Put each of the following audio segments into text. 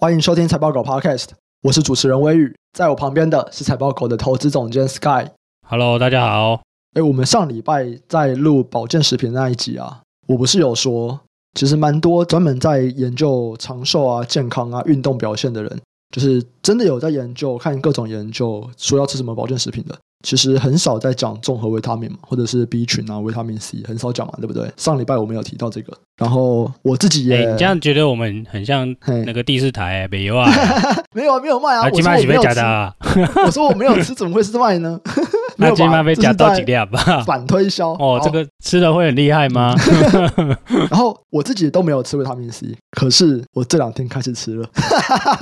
欢迎收听财报狗 Podcast，我是主持人微宇，在我旁边的是财报狗的投资总监 Sky。Hello，大家好。哎，我们上礼拜在录保健食品那一集啊，我不是有说，其实蛮多专门在研究长寿啊、健康啊、运动表现的人，就是真的有在研究，看各种研究，说要吃什么保健食品的。其实很少在讲综合维他命嘛，或者是 B 群啊、维他命 C，很少讲嘛，对不对？上礼拜我们有提到这个，然后我自己也，你这样觉得我们很像那个第四台 没有啊？没有啊，没有卖啊！我说我没有吃，我说我没有吃，怎么会是卖呢？那今晚被夹到几两吧？反推销哦，这个吃了会很厉害吗？然后我自己都没有吃维他命 C，可是我这两天开始吃了，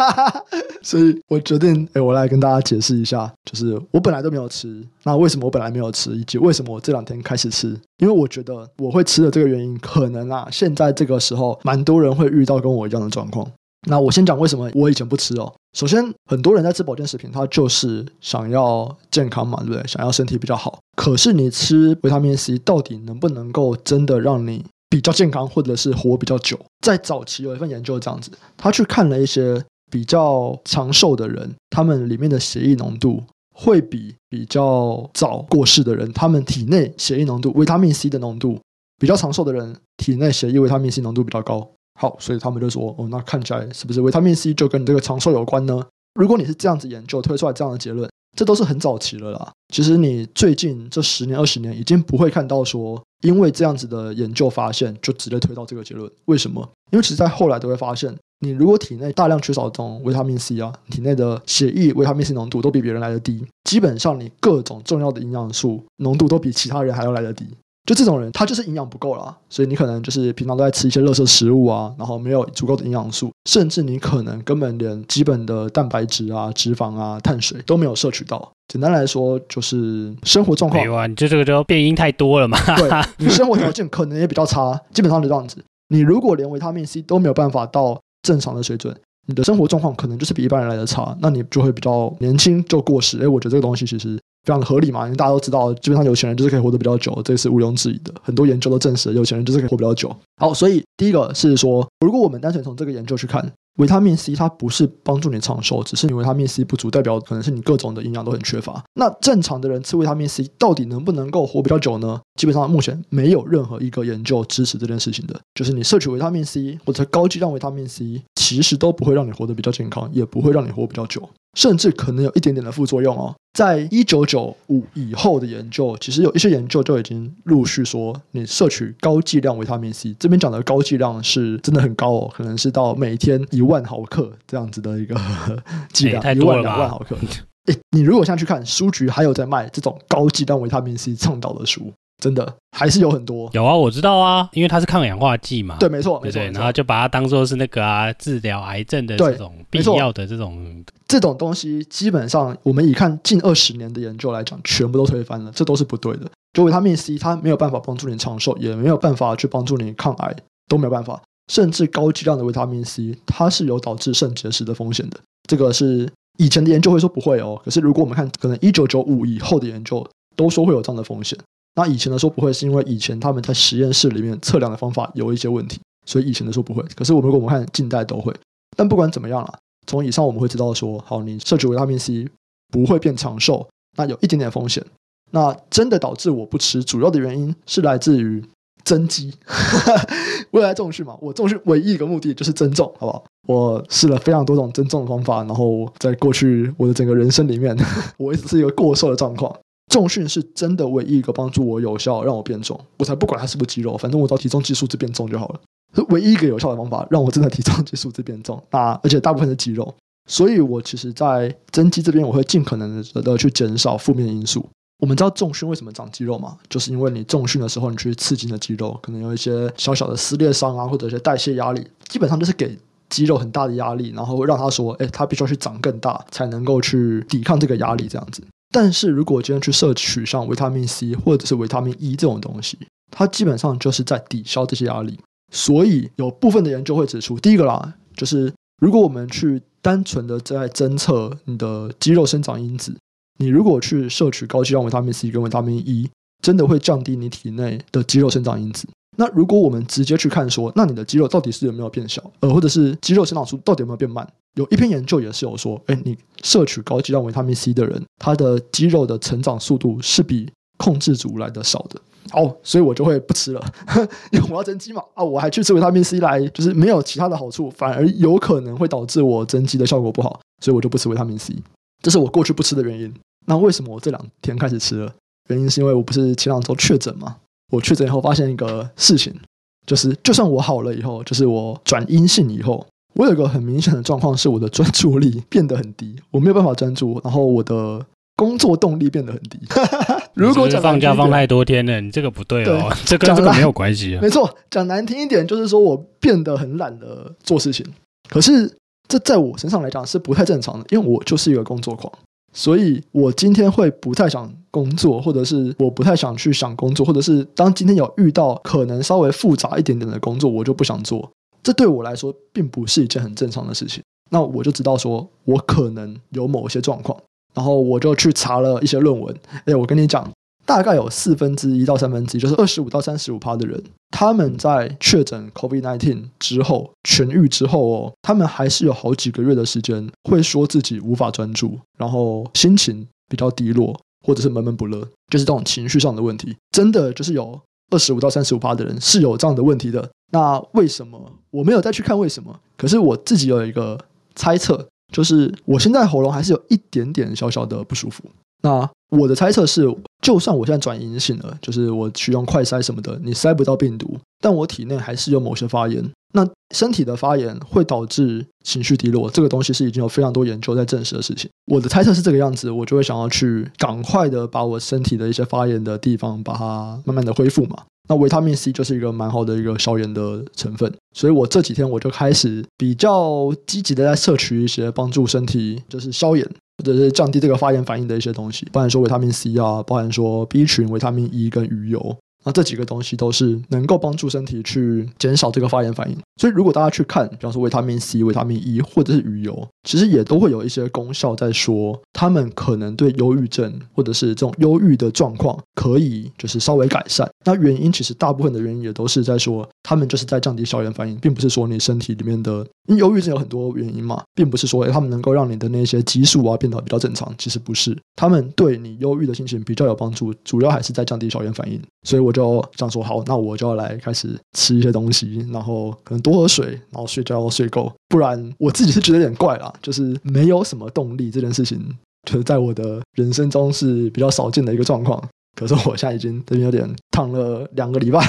所以我决定，哎，我来跟大家解释一下，就是我本来都没有吃，那为什么我本来没有吃，以及为什么我这两天开始吃？因为我觉得我会吃的这个原因，可能啊，现在这个时候，蛮多人会遇到跟我一样的状况。那我先讲为什么我以前不吃哦。首先，很多人在吃保健食品，他就是想要健康嘛，对不对？想要身体比较好。可是你吃维他命 C，到底能不能够真的让你比较健康，或者是活比较久？在早期有一份研究这样子，他去看了一些比较长寿的人，他们里面的血液浓度会比比较早过世的人，他们体内血液浓度维他命 C 的浓度比较长寿的人体内血液维他命 C 浓度比较高。好，所以他们就说，哦，那看起来是不是维他命 C 就跟你这个长寿有关呢？如果你是这样子研究推出来这样的结论，这都是很早期了啦。其实你最近这十年、二十年已经不会看到说，因为这样子的研究发现就直接推到这个结论。为什么？因为其实在后来都会发现，你如果体内大量缺少这种维他命 C 啊，体内的血液维他命 C 浓度都比别人来得低，基本上你各种重要的营养素浓度都比其他人还要来得低。就这种人，他就是营养不够啦，所以你可能就是平常都在吃一些垃圾食物啊，然后没有足够的营养素，甚至你可能根本连基本的蛋白质啊、脂肪啊、碳水都没有摄取到。简单来说，就是生活状况。没有啊，你就这个就变因太多了嘛。对，你生活条件可能也比较差，基本上就这样子。你如果连维他命 C 都没有办法到正常的水准，你的生活状况可能就是比一般人来的差，那你就会比较年轻就过世。诶，我觉得这个东西其实。非常的合理嘛，因为大家都知道，基本上有钱人就是可以活得比较久，这是毋庸置疑的。很多研究都证实，有钱人就是可以活比较久。好，所以第一个是说，如果我们单纯从这个研究去看，维他命 C 它不是帮助你长寿，只是你维他命 C 不足，代表可能是你各种的营养都很缺乏。那正常的人吃维他命 C 到底能不能够活比较久呢？基本上目前没有任何一个研究支持这件事情的。就是你摄取维他命 C 或者高剂量维他命 C，其实都不会让你活得比较健康，也不会让你活比较久。甚至可能有一点点的副作用哦。在一九九五以后的研究，其实有一些研究就已经陆续说，你摄取高剂量维他命 C，这边讲的高剂量是真的很高哦，可能是到每天一万毫克这样子的一个 剂量，一万两万毫克。诶，你如果现在去看书局，还有在卖这种高剂量维他命 C 倡导的书。真的还是有很多，有啊，我知道啊，因为它是抗氧化剂嘛，对，没错，对对，没错，然后就把它当做是那个啊，治疗癌症的这种必要的这种这种东西，基本上我们以看近二十年的研究来讲，全部都推翻了，这都是不对的。就维他命 C，它没有办法帮助你长寿，也没有办法去帮助你抗癌，都没有办法。甚至高剂量的维他命 C，它是有导致肾结石的风险的。这个是以前的研究会说不会哦，可是如果我们看可能一九九五以后的研究，都说会有这样的风险。那以前的说不会，是因为以前他们在实验室里面测量的方法有一些问题，所以以前的说不会。可是我们如果我们看近代都会，但不管怎么样啦，从以上我们会知道说，好，你摄取维他命 C 不会变长寿，那有一点点风险。那真的导致我不吃，主要的原因是来自于增肌。未来重训嘛，我重训唯一一个目的就是增重，好不好？我试了非常多种增重的方法，然后在过去我的整个人生里面，我一直是一个过瘦的状况。重训是真的唯一一个帮助我有效让我变重，我才不管它是不是肌肉，反正我只要体重计数字变重就好了。是唯一一个有效的方法，让我真的体重计数字变重。那而且大部分是肌肉，所以我其实，在增肌这边，我会尽可能的的去减少负面因素。我们知道重训为什么长肌肉嘛？就是因为你重训的时候，你去刺激你的肌肉，可能有一些小小的撕裂伤啊，或者一些代谢压力，基本上就是给肌肉很大的压力，然后让它说，哎，它必须要去长更大，才能够去抵抗这个压力，这样子。但是如果今天去摄取像维他命 C 或者是维他命 E 这种东西，它基本上就是在抵消这些压力。所以有部分的研究会指出，第一个啦，就是如果我们去单纯的在侦测你的肌肉生长因子，你如果去摄取高剂量维他命 C 跟维他命 E，真的会降低你体内的肌肉生长因子。那如果我们直接去看说，那你的肌肉到底是有没有变小，呃，或者是肌肉生长速度到底有没有变慢？有一篇研究也是有说，哎，你摄取高剂量维他命 C 的人，他的肌肉的成长速度是比控制组来的少的。哦，所以我就会不吃了，因为我要增肌嘛。啊，我还去吃维他命 C 来，就是没有其他的好处，反而有可能会导致我增肌的效果不好，所以我就不吃维他命 C。这是我过去不吃的原因。那为什么我这两天开始吃了？原因是因为我不是前两周确诊嘛。我确诊以后发现一个事情，就是就算我好了以后，就是我转阴性以后，我有一个很明显的状况是我的专注力变得很低，我没有办法专注，然后我的工作动力变得很低。如果讲放假放太多天了，你这个不对哦，对 这跟这个没有关系啊。没错，讲难听一点就是说我变得很懒得做事情，可是这在我身上来讲是不太正常的，因为我就是一个工作狂。所以，我今天会不太想工作，或者是我不太想去想工作，或者是当今天有遇到可能稍微复杂一点点的工作，我就不想做。这对我来说并不是一件很正常的事情。那我就知道说，我可能有某些状况，然后我就去查了一些论文。哎，我跟你讲。大概有四分之一到三分之一，就是二十五到三十五趴的人，他们在确诊 COVID-19 之后痊愈之后哦，他们还是有好几个月的时间会说自己无法专注，然后心情比较低落，或者是闷闷不乐，就是这种情绪上的问题。真的就是有二十五到三十五趴的人是有这样的问题的。那为什么我没有再去看为什么？可是我自己有一个猜测，就是我现在喉咙还是有一点点小小的不舒服。那我的猜测是，就算我现在转阴性了，就是我去用快筛什么的，你筛不到病毒，但我体内还是有某些发炎。那身体的发炎会导致情绪低落，这个东西是已经有非常多研究在证实的事情。我的猜测是这个样子，我就会想要去赶快的把我身体的一些发炎的地方，把它慢慢的恢复嘛。那维他命 C 就是一个蛮好的一个消炎的成分，所以我这几天我就开始比较积极的在摄取一些帮助身体就是消炎或者是降低这个发炎反应的一些东西，包含说维他命 C 啊，包含说 B 群、维他命 E 跟鱼油。那这几个东西都是能够帮助身体去减少这个发炎反应，所以如果大家去看，比方说维他命 C、维他命 E 或者是鱼油，其实也都会有一些功效在说，他们可能对忧郁症或者是这种忧郁的状况可以就是稍微改善。那原因其实大部分的原因也都是在说，他们就是在降低消炎反应，并不是说你身体里面的，因忧郁症有很多原因嘛，并不是说他们能够让你的那些激素啊变得比较正常，其实不是，他们对你忧郁的心情比较有帮助，主要还是在降低消炎反应，所以我。就这样说好，那我就要来开始吃一些东西，然后可能多喝水，然后睡觉睡够，不然我自己是觉得有点怪啦，就是没有什么动力这件事情，就是在我的人生中是比较少见的一个状况。可是我现在已经这边有点躺了两个礼拜，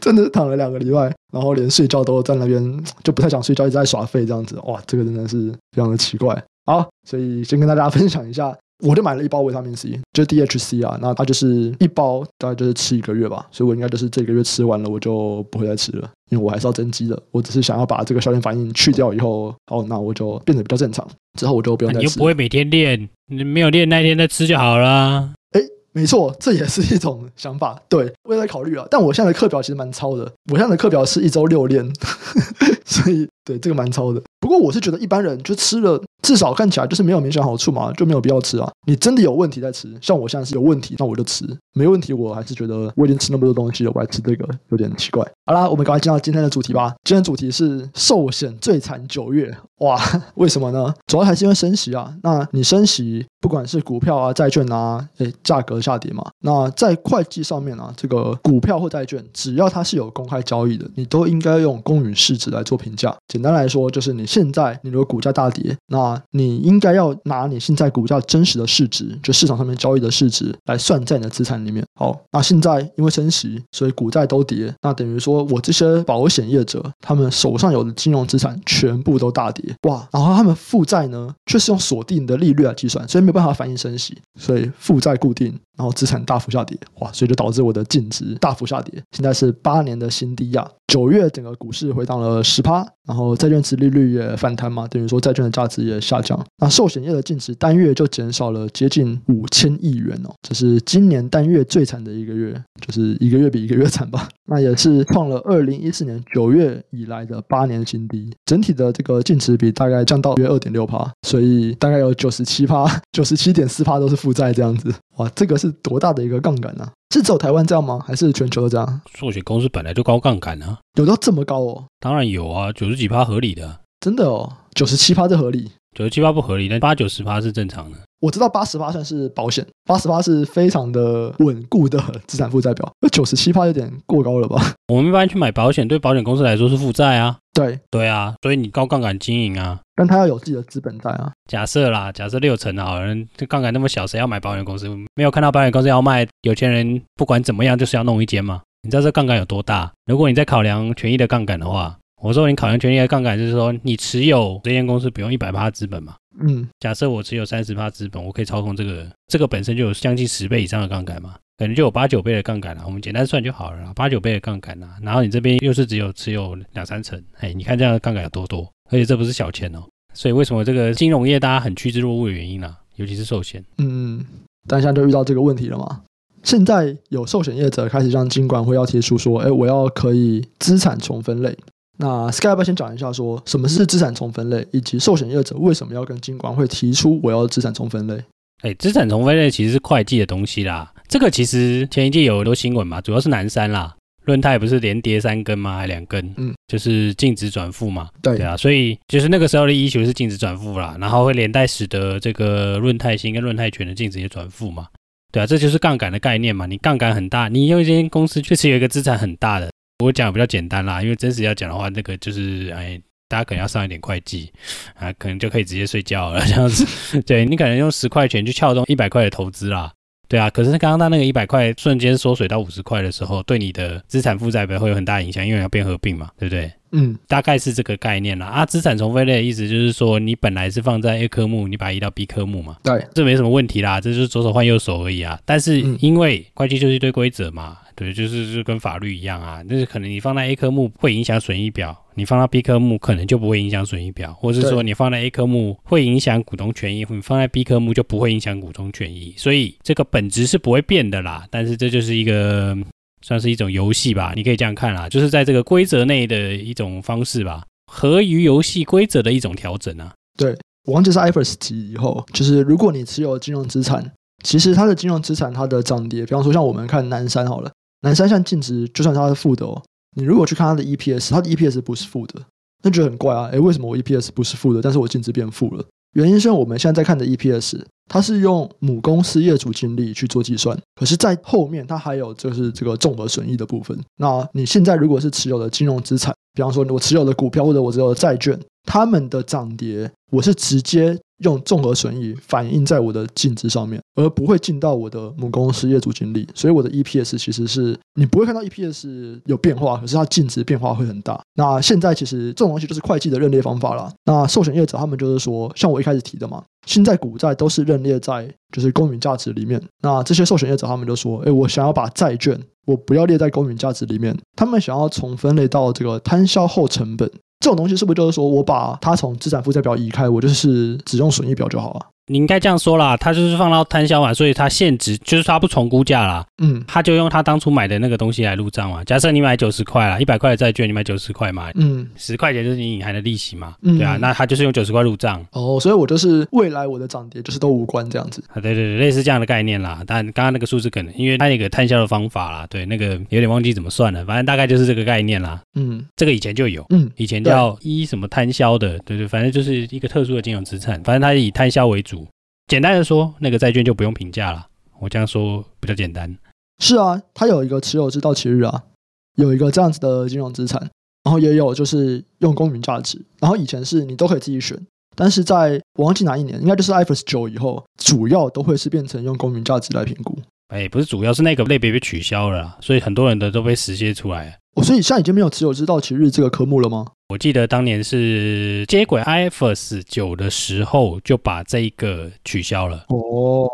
真的躺了两个礼拜，然后连睡觉都在那边就不太想睡觉，一直在耍废这样子，哇，这个真的是非常的奇怪。好，所以先跟大家分享一下。我就买了一包维他命 C，就是 DHC 啊，那它就是一包大概就是吃一个月吧，所以我应该就是这个月吃完了，我就不会再吃了，因为我还是要增肌的。我只是想要把这个消炎反应去掉以后，哦，那我就变得比较正常，之后我就不用再吃。你又不会每天练，你没有练那天再吃就好了。哎，没错，这也是一种想法，对，我也在考虑啊。但我现在的课表其实蛮超的，我现在的课表是一周六练，所以对这个蛮超的。不过我是觉得一般人就吃了。至少看起来就是没有明显好处嘛，就没有必要吃啊。你真的有问题在吃，像我现在是有问题，那我就吃；没问题，我还是觉得我已经吃那么多东西了，我还吃这个有点奇怪。好啦，我们赶快进到今天的主题吧。今天的主题是寿险最惨九月，哇，为什么呢？主要还是因为升息啊。那你升息，不管是股票啊、债券啊，诶，价格下跌嘛。那在会计上面啊，这个股票或债券，只要它是有公开交易的，你都应该用公允市值来做评价。简单来说，就是你现在你如果股价大跌，那你应该要拿你现在股价真实的市值，就市场上面交易的市值来算在你的资产里面。好，那现在因为升息，所以股债都跌，那等于说我这些保险业者，他们手上有的金融资产全部都大跌，哇！然后他们负债呢，却是用锁定的利率来计算，所以没有办法反映升息，所以负债固定，然后资产大幅下跌，哇！所以就导致我的净值大幅下跌，现在是八年的新低呀。九月整个股市回档了十趴，然后债券殖利率也反弹嘛，等于说债券的价值也下降。那寿险业的净值单月就减少了接近五千亿元哦，这是今年单月最惨的一个月，就是一个月比一个月惨吧。那也是创了二零一四年九月以来的八年新低，整体的这个净值比大概降到约二点六趴，所以大概有九十七趴，九十七点四趴都是负债这样子。哇，这个是多大的一个杠杆啊？是只有台湾这样吗？还是全球都这样？寿险公司本来就高杠杆啊，有到这么高哦？当然有啊，九十几趴合理的，真的哦，九十七趴是合理，九十七趴不合理，但八九十趴是正常的。我知道八十八算是保险，八十八是非常的稳固的资产负债表，那九十七趴有点过高了吧？我们一般去买保险，对保险公司来说是负债啊。对对啊，所以你高杠杆经营啊，但他要有自己的资本在啊。假设啦，假设六成好人，这杠杆那么小，谁要买保险公司？没有看到保险公司要卖，有钱人不管怎么样就是要弄一间嘛。你知道这杠杆有多大？如果你在考量权益的杠杆的话，我说你考量权益的杠杆就是说，你持有这间公司不用一百趴资本嘛？嗯，假设我持有三十趴资本，我可以操控这个，这个本身就有将近十倍以上的杠杆嘛。可能就有八九倍的杠杆了，我们简单算就好了啦，八九倍的杠杆啦，然后你这边又是只有持有两三成，哎，你看这样的杠杆有多多，而且这不是小钱哦，所以为什么这个金融业大家很趋之若鹜的原因呢？尤其是寿险，嗯，但现在就遇到这个问题了嘛。现在有寿险业者开始让金管会要提出说，哎，我要可以资产重分类。那 Sky 先讲一下说什么是资产重分类，以及寿险业者为什么要跟金管会提出我要资产重分类？哎，资产重分类其实是会计的东西啦。这个其实前一季有很多新闻嘛，主要是南山啦，润泰不是连跌三根吗？还两根，嗯，就是净值转负嘛，对，对啊，所以就是那个时候的 issue 是净值转负啦，然后会连带使得这个润泰新跟润泰全的净值也转负嘛，对啊，这就是杠杆的概念嘛，你杠杆很大，你用一间公司确实有一个资产很大的，我讲比较简单啦，因为真实要讲的话，那个就是哎，大家可能要上一点会计啊，可能就可以直接睡觉了这样子，对，你可能用十块钱去撬动一百块的投资啦。对啊，可是刚刚他那个一百块瞬间缩水到五十块的时候，对你的资产负债表会有很大影响，因为要变合并嘛，对不对？嗯，大概是这个概念啦。啊，资产重分类的意思就是说，你本来是放在 A 科目，你把它移到 B 科目嘛。对，这没什么问题啦，这就是左手换右手而已啊。但是因为会计就是一堆规则嘛。对，就是就跟法律一样啊，就是可能你放在 A 科目会影响损益表，你放到 B 科目可能就不会影响损益表，或者是说你放在 A 科目会影响股东权益，你放在 B 科目就不会影响股东权益，所以这个本质是不会变的啦。但是这就是一个算是一种游戏吧，你可以这样看啦，就是在这个规则内的一种方式吧，合于游戏规则的一种调整啊。对，我忘记是 IFRS 级以后，就是如果你持有金融资产，其实它的金融资产它的涨跌，比方说像我们看南山好了。南山像净值，就算它是负的哦，你如果去看它的 EPS，它的 EPS 不是负的，那就很怪啊！诶，为什么我 EPS 不是负的，但是我净值变负了？原因是我们现在在看的 EPS，它是用母公司业主净利去做计算，可是，在后面它还有就是这个重额损益的部分。那你现在如果是持有的金融资产，比方说我持有的股票或者我持有的债券，他们的涨跌，我是直接。用综合损益反映在我的净值上面，而不会进到我的母公司业主净利，所以我的 EPS 其实是你不会看到 EPS 有变化，可是它净值变化会很大。那现在其实这种东西就是会计的认列方法啦。那寿险业者他们就是说，像我一开始提的嘛，现在股债都是认列在就是公允价值里面。那这些寿险业者他们就说，哎，我想要把债券我不要列在公允价值里面，他们想要从分类到这个摊销后成本。这种东西是不是就是说我把它从资产负债表移开，我就是只用损益表就好了？你应该这样说啦，他就是放到摊销嘛，所以他现值就是他不重估价啦。嗯，他就用他当初买的那个东西来入账嘛。假设你买九十块啦，一百块的债券你买九十块嘛，嗯，十块钱就是你隐含的利息嘛，嗯、对啊，那他就是用九十块入账。哦，所以我就是未来我的涨跌就是都无关这样子。啊，对对对，类似这样的概念啦。但刚刚那个数字可能因为他那个摊销的方法啦，对，那个有点忘记怎么算了，反正大概就是这个概念啦。嗯，这个以前就有，嗯，以前叫一什么摊销的，对对，反正就是一个特殊的金融资产，反正它以摊销为主。简单的说，那个债券就不用评价了。我这样说比较简单。是啊，它有一个持有至到期日啊，有一个这样子的金融资产，然后也有就是用公允价值。然后以前是你都可以自己选，但是在我忘记哪一年，应该就是 IFRS 九以后，主要都会是变成用公允价值来评估。哎，不是主要是那个类别被取消了啦，所以很多人的都被实现出来。哦，所以现在已经没有持有至到期日这个科目了吗？我记得当年是接轨 IFS 九的时候，就把这一个取消了。哦，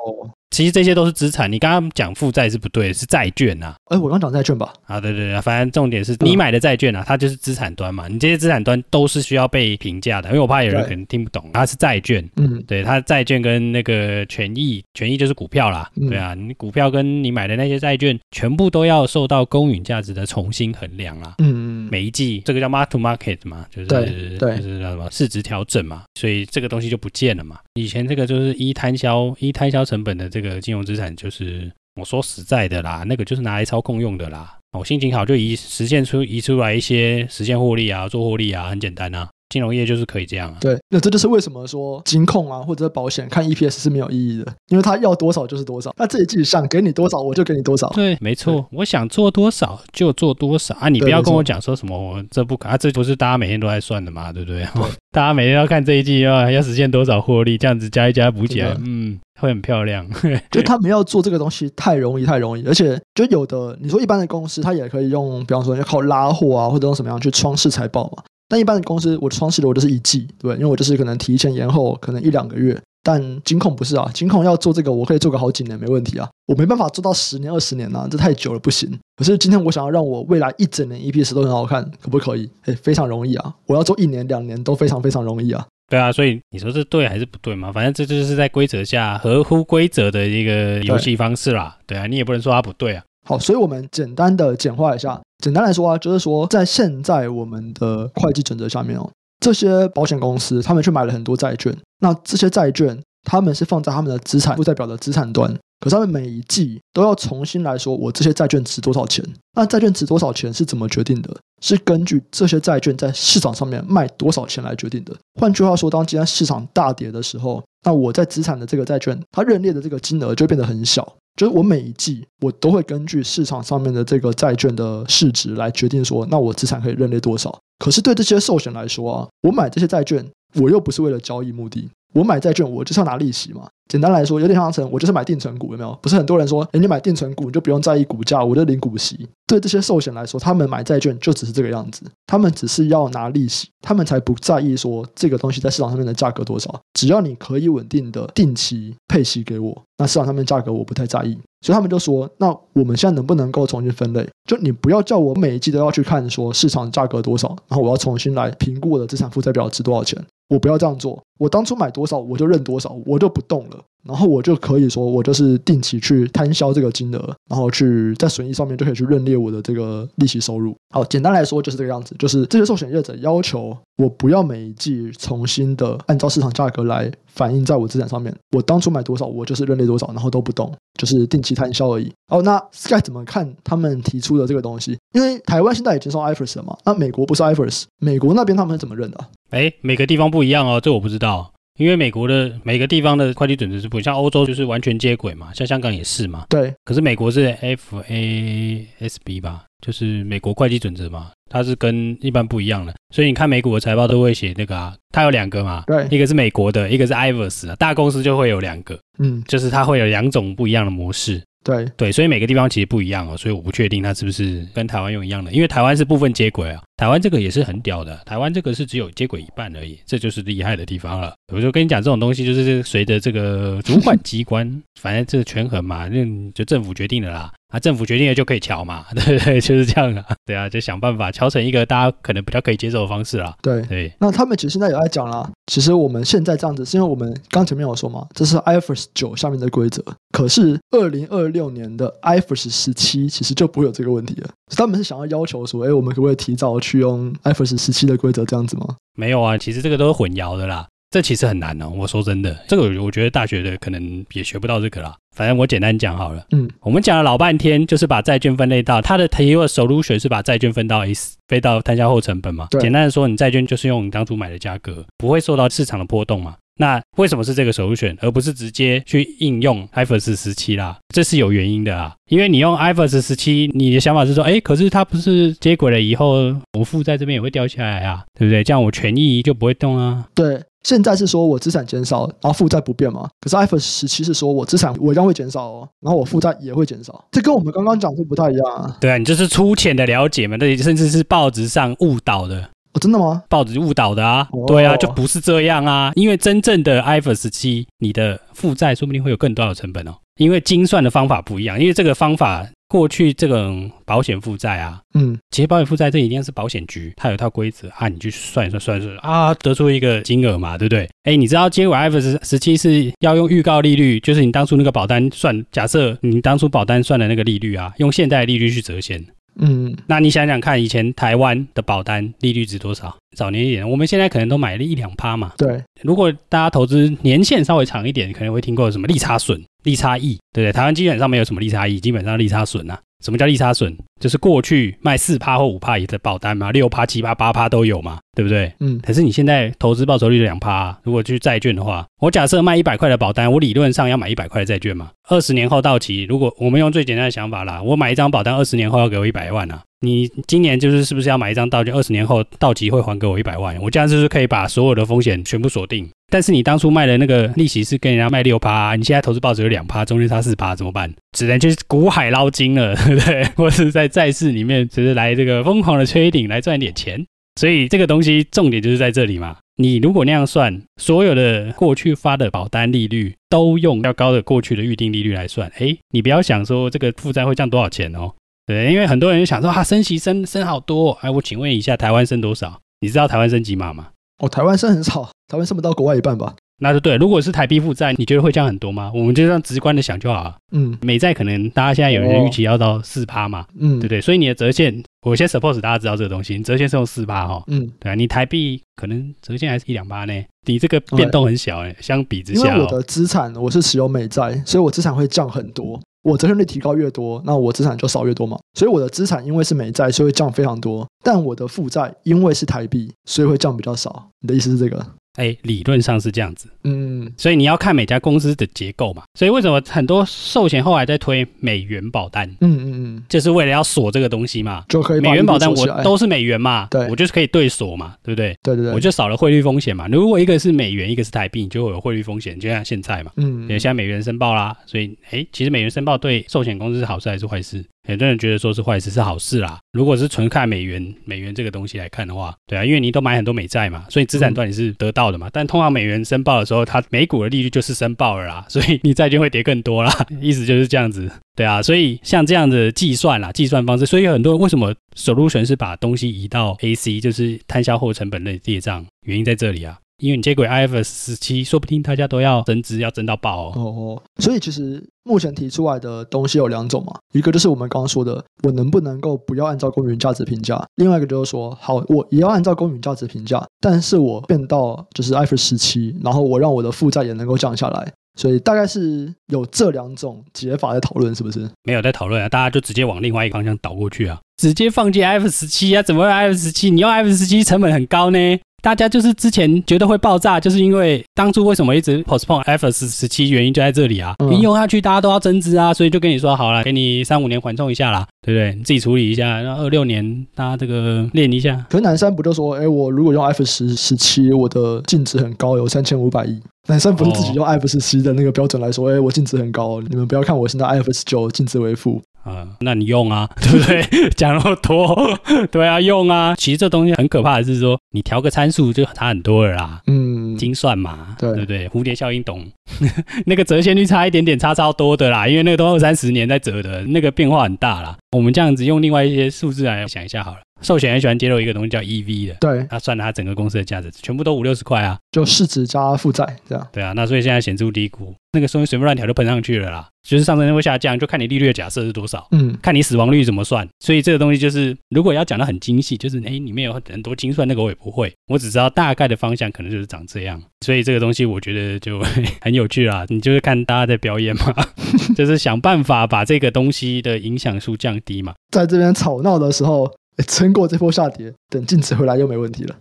其实这些都是资产。你刚刚讲负债是不对，是债券呐。哎，我刚讲债券吧？啊，对对对，反正重点是你买的债券啊，它就是资产端嘛。你这些资产端都是需要被评价的，因为我怕有人可能听不懂，它是债券。嗯，对，它债券跟那个权益，权益就是股票啦。对啊，你股票跟你买的那些债券，全部都要受到公允价值的重新衡量啦。嗯嗯，每一季这个叫 mark to market 嘛，就是对，就是叫什么市值调整嘛，所以这个东西就不见了嘛。以前这个就是一摊销一摊销成本的这个个金融资产，就是我说实在的啦，那个就是拿来操控用的啦。我心情好就移实现出移出来一些实现获利啊，做获利啊，很简单啊。金融业就是可以这样啊。对，那这就是为什么说金控啊或者保险看 EPS 是没有意义的，因为他要多少就是多少，他自己自己想给你多少我就给你多少。对，没错，我想做多少就做多少啊！你不要跟我讲说什么我这不可啊，这不是大家每天都在算的嘛，对不对？对 大家每天要看这一季要要实现多少获利，这样子加一加补起来，嗯，会很漂亮。就他 们要做这个东西太容易太容易，而且就有的你说一般的公司，它也可以用，比方说要靠拉货啊，或者用什么样去创世财报嘛。但一般的公司，我创始的我就是一季，对，因为我就是可能提前延后，可能一两个月。但金控不是啊，金控要做这个，我可以做个好几年没问题啊，我没办法做到十年二十年啊，这太久了不行。可是今天我想要让我未来一整年 EPS 都很好看，可不可以？诶，非常容易啊，我要做一年两年都非常非常容易啊。对啊，所以你说这对还是不对嘛？反正这就是在规则下合乎规则的一个游戏方式啦。对，对啊，你也不能说它不对啊。好，所以我们简单的简化一下。简单来说啊，就是说在现在我们的会计准则下面哦，这些保险公司他们去买了很多债券，那这些债券他们是放在他们的资产负债表的资产端，可是他们每一季都要重新来说，我这些债券值多少钱？那债券值多少钱是怎么决定的？是根据这些债券在市场上面卖多少钱来决定的。换句话说，当今天市场大跌的时候，那我在资产的这个债券，它认列的这个金额就变得很小。就是我每一季我都会根据市场上面的这个债券的市值来决定说，那我资产可以认列多少。可是对这些寿险来说啊，我买这些债券，我又不是为了交易目的。我买债券，我就是要拿利息嘛。简单来说，有点像成我就是买定存股，有没有？不是很多人说，诶，你买定存股你就不用在意股价，我就领股息。对这些寿险来说，他们买债券就只是这个样子，他们只是要拿利息，他们才不在意说这个东西在市场上面的价格多少。只要你可以稳定的定期配息给我，那市场上面价格我不太在意。所以他们就说，那我们现在能不能够重新分类？就你不要叫我每一季都要去看说市场价格多少，然后我要重新来评估我的资产负债表值多少钱。我不要这样做，我当初买多少我就认多少，我就不动了，然后我就可以说，我就是定期去摊销这个金额，然后去在损益上面就可以去认列我的这个利息收入。好，简单来说就是这个样子，就是这些寿险业者要求我不要每一季重新的按照市场价格来反映在我资产上面，我当初买多少我就是认列多少，然后都不动，就是定期摊销而已。哦，那 Sky 怎么看他们提出的这个东西？因为台湾现在已经收 IFRS 了嘛，那美国不是 IFRS，美国那边他们怎么认的？哎，每个地方不一样哦，这我不知道，因为美国的每个地方的会计准则是不一样，像欧洲就是完全接轨嘛，像香港也是嘛。对，可是美国是 FASB 吧，就是美国会计准则嘛，它是跟一般不一样的，所以你看美股的财报都会写那个啊，它有两个嘛，对，一个是美国的，一个是 IFRS 啊，大公司就会有两个，嗯，就是它会有两种不一样的模式。对。对，所以每个地方其实不一样哦，所以我不确定它是不是跟台湾用一样的，因为台湾是部分接轨啊，台湾这个也是很屌的，台湾这个是只有接轨一半而已，这就是厉害的地方了。我就跟你讲，这种东西就是随着这个主管机关，反正这个权衡嘛，那就政府决定的啦。啊，政府决定了就可以乔嘛，对 不对？就是这样啊，对啊，就想办法敲成一个大家可能比较可以接受的方式啦。对对，那他们其实现在有在讲啦，其实我们现在这样子，是因为我们刚前面有说嘛，这是 IFRS 九下面的规则，可是二零二六年的 IFRS 十七其实就不会有这个问题了。他们是想要要求说，哎，我们可不可以提早去用 IFRS 十七的规则这样子吗？没有啊，其实这个都是混淆的啦。这其实很难哦，我说真的，这个我觉得大学的可能也学不到这个啦。反正我简单讲好了，嗯，我们讲了老半天，就是把债券分类到它的提的 solution 是把债券分到 S，飞到摊销后成本嘛。对简单的说，你债券就是用你当初买的价格，不会受到市场的波动嘛。那为什么是这个 solution，而不是直接去应用 IFRS 十七啦？这是有原因的啊，因为你用 IFRS 十七，你的想法是说，哎，可是它不是接轨了以后，我负债这边也会掉下来啊，对不对？这样我权益就不会动啊。对。现在是说我资产减少，然后负债不变嘛？可是 IFRS 十七是说我资产我一样会减少哦，然后我负债也会减少，这跟我们刚刚讲的不太一样啊。对啊，你就是粗浅的了解嘛，这甚至是报纸上误导的。哦，真的吗？报纸误导的啊。哦、对啊，就不是这样啊，因为真正的十七，你的负债说不定会有更多的成本哦。因为精算的方法不一样，因为这个方法。过去这种保险负债啊，嗯，其实保险负债这一定是保险局，它有一套规则啊，你去算一算，算一算啊，得出一个金额嘛，对不对？哎，你知道接轨 IFRS 17是要用预告利率，就是你当初那个保单算，假设你当初保单算的那个利率啊，用现在的利率去折现。嗯，那你想想看，以前台湾的保单利率值多少？早年一点，我们现在可能都买了一两趴嘛。对，如果大家投资年限稍微长一点，可能会听过什么利差损、利差益，对不对？台湾基本上没有什么利差益，基本上利差损啊。什么叫利差损？就是过去卖四趴或五趴的保单嘛，六趴、七趴、八趴都有嘛，对不对？嗯。可是你现在投资报酬率两趴，如果去债券的话，我假设卖一百块的保单，我理论上要买一百块的债券嘛。二十年后到期，如果我们用最简单的想法啦，我买一张保单，二十年后要给我一百万啊。你今年就是是不是要买一张到期，二十年后到期会还给我一百万？我这样就是可以把所有的风险全部锁定。但是你当初卖的那个利息是跟人家卖六趴，你现在投资报酬有两趴，中间差四趴，怎么办？只能就是股海捞金了，对 不对？或是在债市里面只是来这个疯狂的 trading 来赚点钱。所以这个东西重点就是在这里嘛。你如果那样算，所有的过去发的保单利率都用较高的过去的预定利率来算，诶，你不要想说这个负债会降多少钱哦。对，因为很多人想说啊，升息升升好多，哎，我请问一下，台湾升多少？你知道台湾升几码吗？哦，台湾升很少，台湾升不到国外一半吧？那就对。如果是台币负债，你觉得会降很多吗？我们就这样直观的想就好了。嗯，美债可能大家现在有人预期要到四趴嘛，嗯，对不对？所以你的折现，我先 suppose 大家知道这个东西，你折现是用四趴哈，嗯，对啊，你台币可能折现还是一两趴呢，你这个变动很小哎，嗯、相比之下、哦，因为我的资产我是持有美债，所以我资产会降很多。我折现率提高越多，那我资产就少越多嘛。所以我的资产因为是美债，所以会降非常多。但我的负债因为是台币，所以会降比较少。你的意思是这个？哎，理论上是这样子，嗯，所以你要看每家公司的结构嘛。所以为什么很多寿险后来在推美元保单？嗯嗯嗯，就是为了要锁这个东西嘛，就可以美元保单我都是美元嘛，对，我就是可以对锁嘛，对不对？对对对，我就少了汇率风险嘛。如果一个是美元，一个是台币，你就会有汇率风险，就像现在嘛，嗯，现在美元申报啦，所以哎，其实美元申报对寿险公司是好事还是坏事？很多人觉得说是坏事，是好事啦。如果是纯看美元，美元这个东西来看的话，对啊，因为你都买很多美债嘛，所以资产端你是得到的嘛。嗯、但通常美元申报的时候，它美股的利率就是申报了啦，所以你债券会跌更多啦。意思就是这样子，对啊。所以像这样的计算啦，计算方式，所以很多人为什么 solution 是把东西移到 AC，就是摊销后成本类列账，原因在这里啊。因为你接轨 IFRS 十七说不定大家都要增值，要增到爆哦。哦，所以其实目前提出来的东西有两种嘛，一个就是我们刚刚说的，我能不能够不要按照公允价值评价；另外一个就是说，好，我也要按照公允价值评价，但是我变到就是 iOS 十七然后我让我的负债也能够降下来。所以大概是有这两种解法在讨论，是不是？没有在讨论啊，大家就直接往另外一个方向倒过去啊，直接放进 IFRS 17啊？怎么会 IFRS 17？你用 IFRS 17成本很高呢？大家就是之前觉得会爆炸，就是因为当初为什么一直 postpone IFRS 17，原因就在这里啊。你用下去，大家都要增资啊，所以就跟你说好了，给你三五年缓冲一下啦，对不对？你自己处理一下，然后二六年大家这个练一下。可是南山不就说，哎，我如果用 IFRS 17，我的净值很高，有三千五百亿。南山不是自己用 IFRS 17的那个标准来说，哎，我净值很高，你们不要看我现在 IFRS 9净值为负。啊、嗯，那你用啊，对不对？讲那么多，对啊，用啊。其实这东西很可怕的是说，你调个参数就差很多了啦。嗯，精算嘛，对，对不对？蝴蝶效应懂？那个折现率差一点点，差超多的啦，因为那个都二三十年在折的，那个变化很大啦。我们这样子用另外一些数字来想一下好了。寿险很喜欢揭露一个东西叫 EV 的，对，他算了他整个公司的价值，全部都五六十块啊，就市值加负债这样。对啊，那所以现在显著低估，那个东西随便乱调就喷上去了啦。就是上升会下降，就看你利率的假设是多少，嗯，看你死亡率怎么算。所以这个东西就是，如果要讲的很精细，就是哎，里面有很多精算，那个我也不会，我只知道大概的方向可能就是长这样。所以这个东西我觉得就很有趣啦，你就是看大家在表演嘛，就是想办法把这个东西的影响数降低嘛。在这边吵闹的时候。撑过这波下跌，等净值回来又没问题了。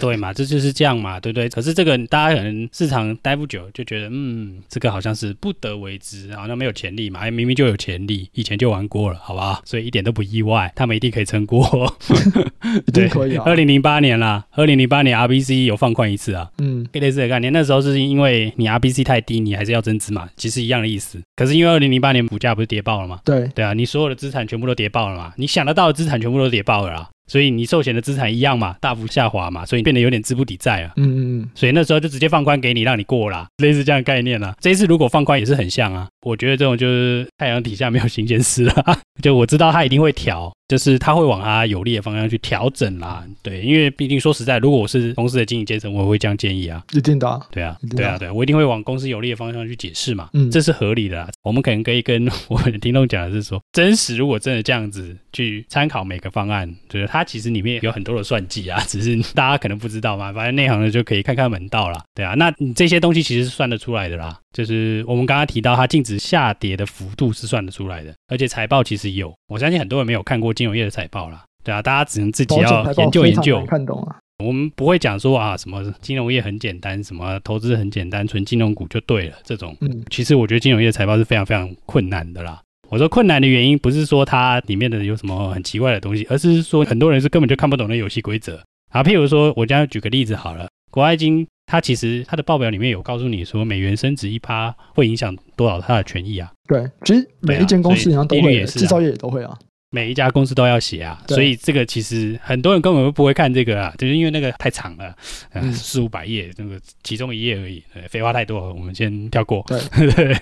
对嘛，这就是这样嘛，对不对？可是这个大家可能市场待不久，就觉得嗯，这个好像是不得为之，好像没有潜力嘛。哎，明明就有潜力，以前就玩过了，好吧？所以一点都不意外，他们一定可以撑过。对可以啊！二零零八年啦，二零零八年 RBC 有放宽一次啊，嗯，类似的概念。那时候是因为你 RBC 太低，你还是要增资嘛，其实一样的意思。可是因为二零零八年股价不是跌爆了嘛？对对啊，你所有的资产全部都跌爆了嘛？你想得到的资产全部都跌爆了啦。所以你寿险的资产一样嘛，大幅下滑嘛，所以变得有点资不抵债啊。嗯嗯嗯。所以那时候就直接放宽给你，让你过啦，类似这样的概念啦。这一次如果放宽也是很像啊，我觉得这种就是太阳底下没有新鲜事了，就我知道他一定会调。就是他会往他有利的方向去调整啦，对，因为毕竟说实在，如果我是公司的经营阶层，我会这样建议啊，一定的，对啊，对啊，对啊，我一定会往公司有利的方向去解释嘛，嗯，这是合理的啦。我们可能可以跟我们的听众讲的是说，真实如果真的这样子去参考每个方案，就是它其实里面有很多的算计啊，只是大家可能不知道嘛，反正内行的就可以看看门道啦，对啊，那你这些东西其实是算得出来的啦，就是我们刚刚提到它净值下跌的幅度是算得出来的，而且财报其实有，我相信很多人没有看过金融业的财报啦。对啊，大家只能自己要研究研究，看懂啊。我们不会讲说啊，什么金融业很简单，什么投资很简单，纯金融股就对了。这种，嗯，其实我觉得金融业财报是非常非常困难的啦。我说困难的原因不是说它里面的有什么很奇怪的东西，而是说很多人是根本就看不懂那游戏规则啊。譬如说，我将举个例子好了，国外金它其实它的报表里面有告诉你说，美元升值一趴会影响多少它的权益啊？对，其实每一间公司好像都会，制造业也都会啊。每一家公司都要写啊，所以这个其实很多人根本都不会看这个啊，就是因为那个太长了，嗯，四五百页，那个其中一页而已，废话太多了，我们先跳过。对 对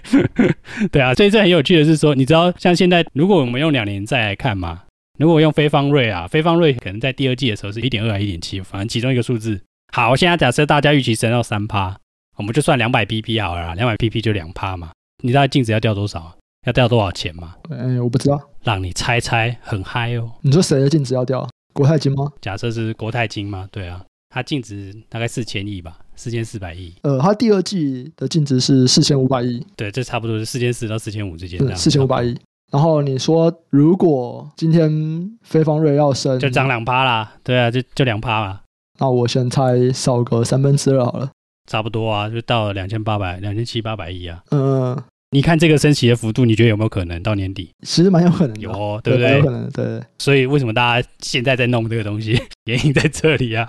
对啊，所以这很有趣的是说，你知道像现在，如果我们用两年再来看嘛，如果用非方瑞啊，非方瑞可能在第二季的时候是一点二还一点七，反正其中一个数字。好，现在假设大家预期升到三趴，我们就算两百 BP 好了，两百 BP 就两趴嘛，你知道净值要掉多少？要掉多少钱吗？哎，我不知道。让你猜猜，很嗨哦。你说谁的净值要掉？国泰金吗？假设是国泰金吗？对啊，它净值大概四千亿吧，四千四百亿。呃，它第二季的净值是四千五百亿。对，这差不多是四千四到四千五之间。四千五百亿。然后你说，如果今天飞方瑞要升，就涨两趴啦。对啊，就就两趴嘛。那我先猜少个三分之二好了。差不多啊，就到了两千八百、两千七八百亿啊。嗯。你看这个升息的幅度，你觉得有没有可能到年底？其实蛮有可能的，有哦，对不对？有可能，对。所以为什么大家现在在弄这个东西？原因在这里啊。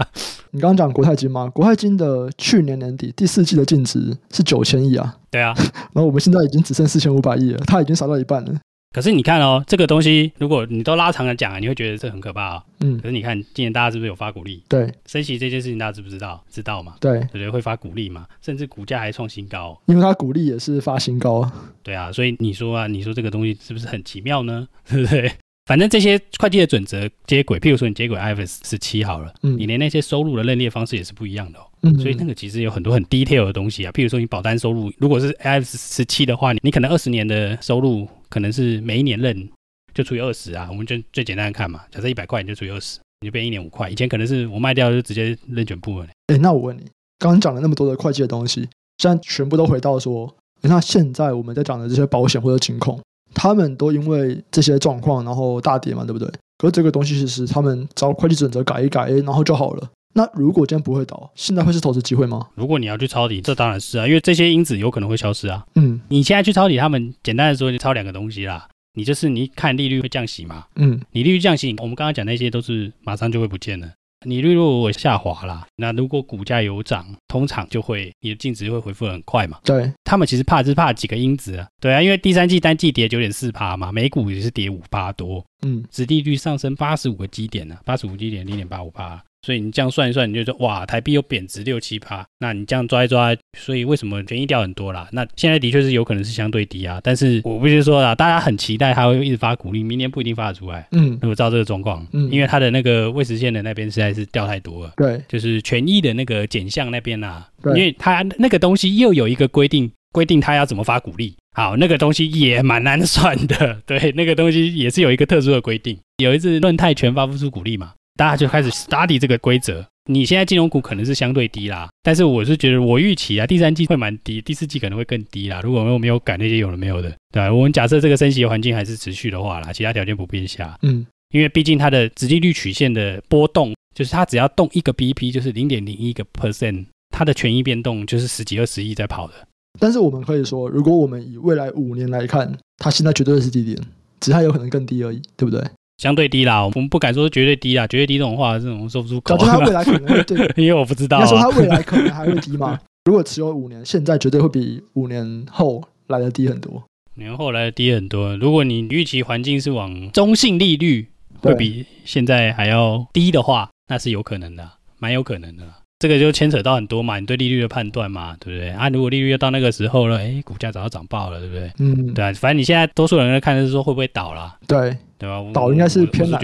你刚刚讲国泰金吗？国泰金的去年年底第四季的净值是九千亿啊。对啊。然后我们现在已经只剩四千五百亿了，它已经少到一半了。可是你看哦，这个东西如果你都拉长了讲啊，你会觉得这很可怕啊。嗯。可是你看，今年大家是不是有发股利？对。升息这件事情，大家知不知道？知道嘛？对。对对，会发股利嘛？甚至股价还创新高。因为它股利也是发新高。对啊，所以你说啊，你说这个东西是不是很奇妙呢？对不对？反正这些会计的准则接轨，譬如说你接轨 IFRS 十七好了，嗯，你连那些收入的认列方式也是不一样的哦。嗯，所以那个其实有很多很 detail 的东西啊。譬如说你保单收入，如果是 IFRS 十七的话，你你可能二十年的收入可能是每一年认。就除以二十啊，我们就最简单的看嘛。假设一百块，你就除以二十，你就变一年五块。以前可能是我卖掉就直接认全部了。哎、那我问你，刚刚讲了那么多的会计的东西，现在全部都回到说，那现在我们在讲的这些保险或者金控，他们都因为这些状况然后大跌嘛，对不对？可是这个东西其实他们找会计准则改一改，然后就好了。那如果今天不会倒，现在会是投资机会吗？如果你要去抄底，这当然是啊，因为这些因子有可能会消失啊。嗯，你现在去抄底他们，简单的说，就抄两个东西啦。你就是你看利率会降息嘛？嗯，你利率降息，我们刚刚讲那些都是马上就会不见了。你利率如果下滑啦，那如果股价有涨，通常就会你的净值会回复很快嘛。对，他们其实怕是怕几个因子啊。对啊，因为第三季单季跌九点四趴嘛，美股也是跌五趴多。嗯，殖利率上升八十五个基点呢、啊，八十五基点零点八五趴。所以你这样算一算，你就说哇，台币又贬值六七趴，那你这样抓一抓，所以为什么权益掉很多啦？那现在的确是有可能是相对低啊，但是我必须说啦，大家很期待它会一直发股利，明年不一定发得出来。嗯，如果照这个状况，嗯，因为它的那个未实现的那边实在是掉太多了。对，就是权益的那个减项那边啊，因为它那个东西又有一个规定，规定它要怎么发股利。好，那个东西也蛮难算的。对，那个东西也是有一个特殊的规定。有一次论泰全发不出股利嘛，大家就开始 study 这个规则。你现在金融股可能是相对低啦，但是我是觉得我预期啊，第三季会蛮低，第四季可能会更低啦。如果我没有改那些有的没有的，对吧？我们假设这个升息环境还是持续的话啦，其他条件不变下，嗯，因为毕竟它的直利率曲线的波动，就是它只要动一个 BP，就是零点零一个 percent，它的权益变动就是十几二十亿在跑的。但是我们可以说，如果我们以未来五年来看，它现在绝对是低点，只是它有可能更低而已，对不对？相对低啦，我们不敢说绝对低啦，绝对低这种话，这种说不出口。感觉它未来可能会对，因为我不知道、啊。说它未来可能还会低吗？如果持有五年，现在绝对会比五年后来的低很多。五年后来的低很多。如果你预期环境是往中性利率会比现在还要低的话，那是有可能的，蛮有可能的。这个就牵扯到很多嘛，你对利率的判断嘛，对不对？啊，如果利率要到那个时候了，哎，股价早就涨爆了，对不对？嗯，对啊，反正你现在多数人在看的是说会不会倒啦，对对吧？倒应该是偏难，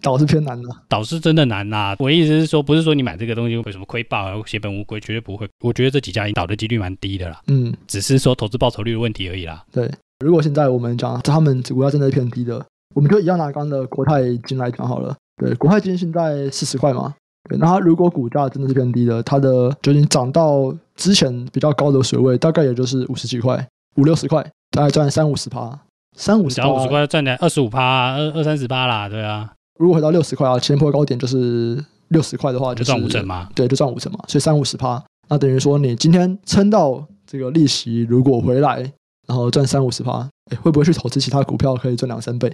倒是偏难的，倒是真的难呐。我的意思是说，不是说你买这个东西会什么亏爆、血本无归，绝对不会。我觉得这几家倒的几率蛮低的啦，嗯，只是说投资报酬率的问题而已啦。对，如果现在我们讲他们股价真的是偏低的，我们就一样拿刚刚的国泰金来讲好了。对，国泰金现在四十块嘛。对，那它如果股价真的是偏低的，它的就已经涨到之前比较高的水位，大概也就是五十几块、五六十块，大概赚三五十趴，三五十。涨五十块赚点二十五趴，二二三十趴啦，对啊。如果回到六十块啊，前波高点就是六十块的话，就是，就赚五成嘛。对，就赚五成嘛，所以三五十趴，那等于说你今天撑到这个利息如果回来，然后赚三五十趴。会不会去投资其他股票可以赚两三倍？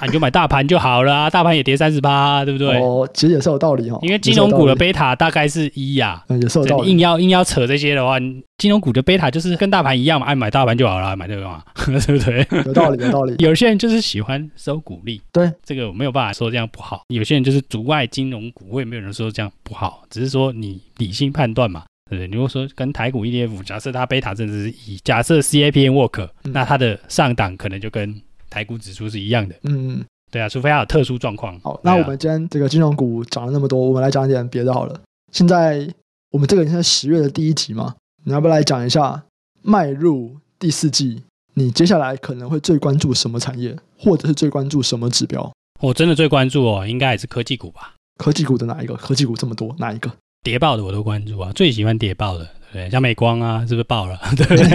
啊，你就买大盘就好了啊，大盘也跌三十八，对不对？哦，其实也是有道理哈。因为金融股的贝塔大概是一呀，嗯，也是有道理。硬要硬要扯这些的话，金融股的贝塔就是跟大盘一样嘛，爱买大盘就好了，买这个嘛，对不对？有道理，有道理。有些人就是喜欢收股利，对这个我没有办法说这样不好。有些人就是阻碍金融股，我也没有人说这样不好，只是说你理性判断嘛。对，如果说跟台股 ETF，假设它贝塔真的是一假设 CAPN work，、嗯、那它的上档可能就跟台股指数是一样的。嗯，对啊，除非它有特殊状况。好，那我们今天这个金融股涨了那么多，我们来讲一点别的好了。现在我们这个已经是十月的第一集嘛，你要不要来讲一下迈入第四季，你接下来可能会最关注什么产业，或者是最关注什么指标？我真的最关注哦，应该也是科技股吧？科技股的哪一个？科技股这么多，哪一个？跌爆的我都关注啊，最喜欢谍报的，对，像美光啊，是不是爆了？对不对？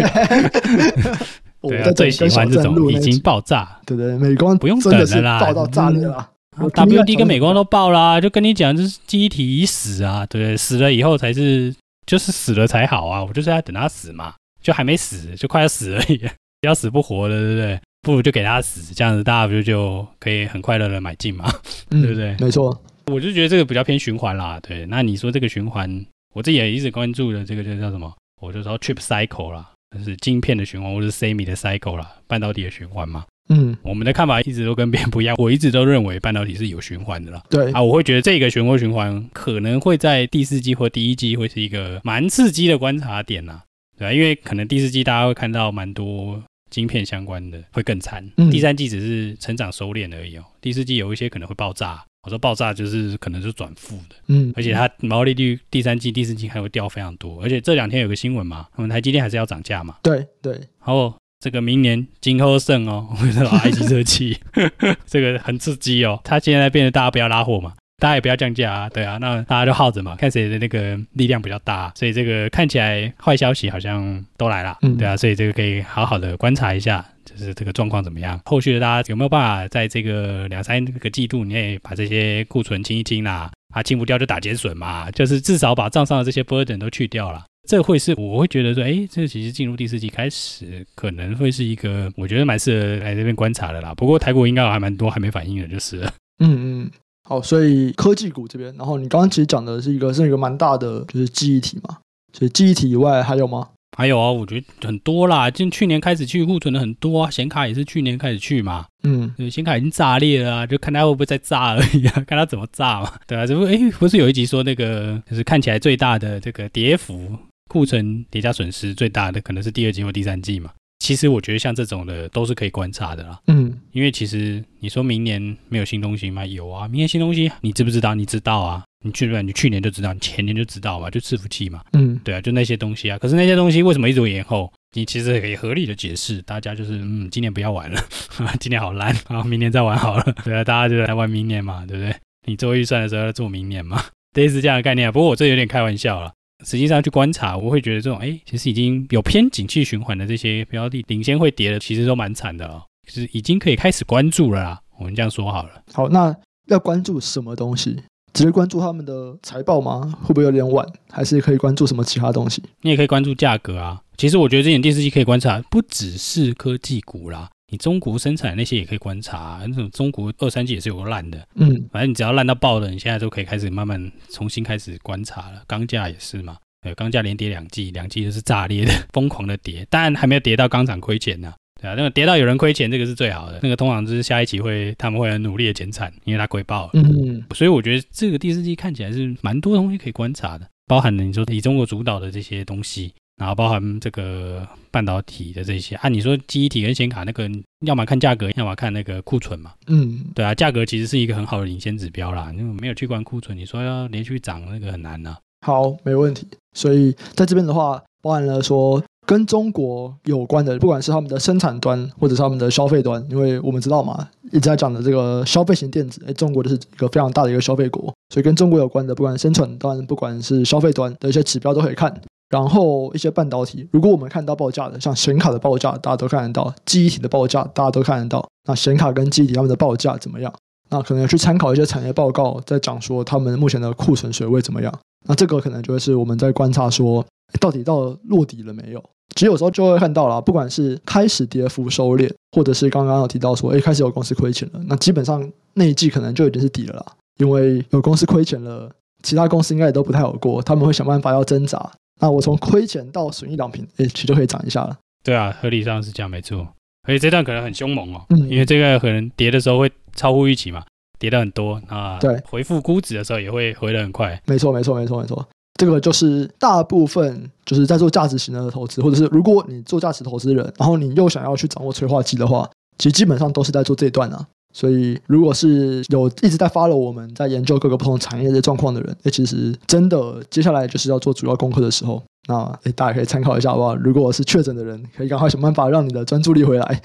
对啊，最喜欢这种已经爆炸，对对，美光不用等了啦，爆到炸裂了。WD 跟美光都爆啦，就跟你讲，就是记忆体已死啊，对，死了以后才是，就是死了才好啊，我就是要等他死嘛，就还没死，就快要死而已，要死不活的，对不对？不如就给他死，这样子大家不就就可以很快乐的买进嘛，对不对？没错。我就觉得这个比较偏循环啦，对。那你说这个循环，我自己也一直关注的这个就叫什么？我就说 chip cycle 啦，就是晶片的循环，或者是 semi 的 cycle 啦，半导体的循环嘛。嗯，我们的看法一直都跟别人不一样。我一直都认为半导体是有循环的啦。对啊，我会觉得这个循环循环可能会在第四季或第一季会是一个蛮刺激的观察点啦，对啊，因为可能第四季大家会看到蛮多晶片相关的会更惨，嗯，第三季只是成长收敛而已哦，第四季有一些可能会爆炸。我说爆炸就是可能是转负的，嗯，而且它毛利率第三季、第四季还会掉非常多，而且这两天有个新闻嘛，我们台积电还是要涨价嘛，对对，然后这个明年今后胜哦，我说 IC 设计，这个很刺激哦，它现在变得大家不要拉货嘛，大家也不要降价啊，对啊，那大家就耗着嘛，看谁的那个力量比较大，所以这个看起来坏消息好像都来了，嗯，对啊，所以这个可以好好的观察一下。就是这个状况怎么样？后续的大家有没有办法在这个两三个季度内把这些库存清一清啦？啊，清不掉就打减损嘛，就是至少把账上的这些 burden 都去掉了。这会是我会觉得说，哎，这其实进入第四季开始可能会是一个我觉得蛮适合来这边观察的啦。不过台股应该还蛮多还没反应的，就是。嗯嗯，好，所以科技股这边，然后你刚刚其实讲的是一个是一个蛮大的，就是记忆体嘛。所以记忆体以外还有吗？还有啊，我觉得很多啦，就去年开始去库存的很多啊，显卡也是去年开始去嘛，嗯，显卡已经炸裂了啊，就看它会不会再炸而已啊，看它怎么炸嘛，对啊，这不哎，不是有一集说那个就是看起来最大的这个跌幅，库存叠加损失最大的可能是第二季或第三季嘛。其实我觉得像这种的都是可以观察的啦，嗯，因为其实你说明年没有新东西吗？有啊，明年新东西你知不知道？你知道啊，你去年你去年就知道，你前年就知道嘛，就伺服器嘛，嗯，对啊，就那些东西啊。可是那些东西为什么一直延后？你其实可以合理的解释，大家就是嗯，今年不要玩了，今年好烂啊，明年再玩好了，对啊，大家就来玩明年嘛，对不对？你做预算的时候要做明年嘛，类似这样的概念啊。不过我这有点开玩笑了。实际上去观察，我会觉得这种哎，其实已经有偏景气循环的这些标的，领先会跌的，其实都蛮惨的哦。就是已经可以开始关注了啦。我们这样说好了。好，那要关注什么东西？直接关注他们的财报吗？会不会有点晚？还是可以关注什么其他东西？你也可以关注价格啊。其实我觉得这点第四季可以观察，不只是科技股啦，你中国生产那些也可以观察啊。那种中国二三季也是有个烂的，嗯，反正你只要烂到爆的，你现在都可以开始慢慢重新开始观察了。钢价也是嘛，对，钢价连跌两季，两季就是炸裂的，疯狂的跌，当然还没有跌到钢厂亏钱呢。对啊，那个跌到有人亏钱，这个是最好的。那个通常就是下一期会他们会很努力的减产，因为它亏爆了。嗯，所以我觉得这个第四季看起来是蛮多东西可以观察的，包含了你说以中国主导的这些东西，然后包含这个半导体的这些。按、啊、你说记忆体跟显卡那个，要么看价格，要么看那个库存嘛。嗯，对啊，价格其实是一个很好的领先指标啦。因为没有去关库存，你说要连续涨那个很难呐、啊。好，没问题。所以在这边的话，包含了说。跟中国有关的，不管是他们的生产端，或者是他们的消费端，因为我们知道嘛，一直在讲的这个消费型电子，哎，中国就是一个非常大的一个消费国，所以跟中国有关的，不管生产端，不管是消费端的一些指标都可以看。然后一些半导体，如果我们看到报价的，像显卡的报价，大家都看得到；记忆体的报价，大家都看得到。那显卡跟记忆体他们的报价怎么样？那可能要去参考一些产业报告，在讲说他们目前的库存水位怎么样。那这个可能就会是我们在观察说，到底到落底了没有？其实有时候就会看到了，不管是开始跌幅收敛，或者是刚刚有提到说，哎，开始有公司亏钱了，那基本上那一季可能就已经是底了啦。因为有公司亏钱了，其他公司应该也都不太好过，他们会想办法要挣扎。那我从亏钱到损益两平，哎，其实就可以涨一下了。对啊，合理上是这样，没错。而且这段可能很凶猛哦，嗯，因为这个可能跌的时候会超乎预期嘛，跌的很多啊。对，回复估值的时候也会回的很快。没错，没错，没错，没错。这个就是大部分就是在做价值型的投资，或者是如果你做价值投资人，然后你又想要去掌握催化剂的话，其实基本上都是在做这一段啊。所以如果是有一直在 follow 我们在研究各个不同产业的状况的人，那，其实真的接下来就是要做主要功课的时候，那哎大家可以参考一下好不好？如果我是确诊的人，可以赶快想办法让你的专注力回来，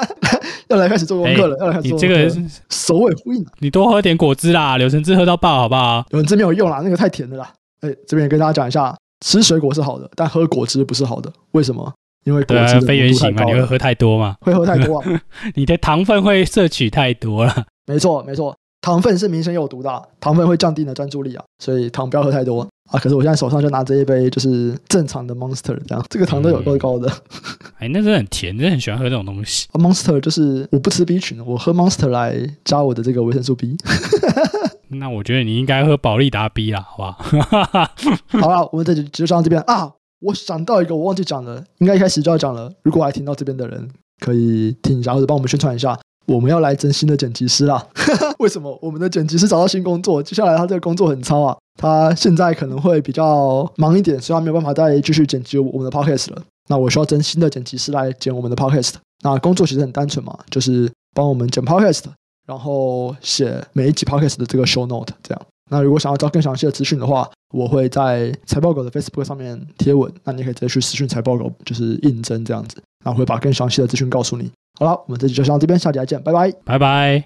要来开始做功课了，要来开始做功课。你这个首尾呼应，你多喝点果汁啦，柳橙汁喝到爆好不好？柳橙汁没有用啦，那个太甜的啦。哎，这边也跟大家讲一下，吃水果是好的，但喝果汁不是好的。为什么？因为果汁的非原型嘛，你会喝太多嘛？会喝太多啊！你的糖分会摄取太多了。没错，没错，糖分是明显有毒的，糖分会降低你的专注力啊，所以糖不要喝太多啊。可是我现在手上就拿这一杯，就是正常的 Monster，这样这个糖都有够高的。哎，那真的很甜，真的很喜欢喝这种东西。Monster 就是我不吃 B 群，我喝 Monster 来加我的这个维生素 B。那我觉得你应该喝保利达 B 啦，好不好？好了，我们这集就上到这边啊。我想到一个，我忘记讲了，应该一开始就要讲了。如果还听到这边的人，可以听一下，或者帮我们宣传一下，我们要来征新的剪辑师啦。为什么？我们的剪辑师找到新工作，接下来他这个工作很糙啊，他现在可能会比较忙一点，所以他没有办法再继续剪辑我们的 podcast 了。那我需要征新的剪辑师来剪我们的 podcast。那工作其实很单纯嘛，就是帮我们剪 podcast。然后写每一集 podcast 的这个 show note，这样。那如果想要知道更详细的资讯的话，我会在财报狗的 Facebook 上面贴文，那你可以直接去私讯财报狗，就是应征这样子。然后会把更详细的资讯告诉你。好了，我们这集就先到这边，下集再见，拜拜，拜拜。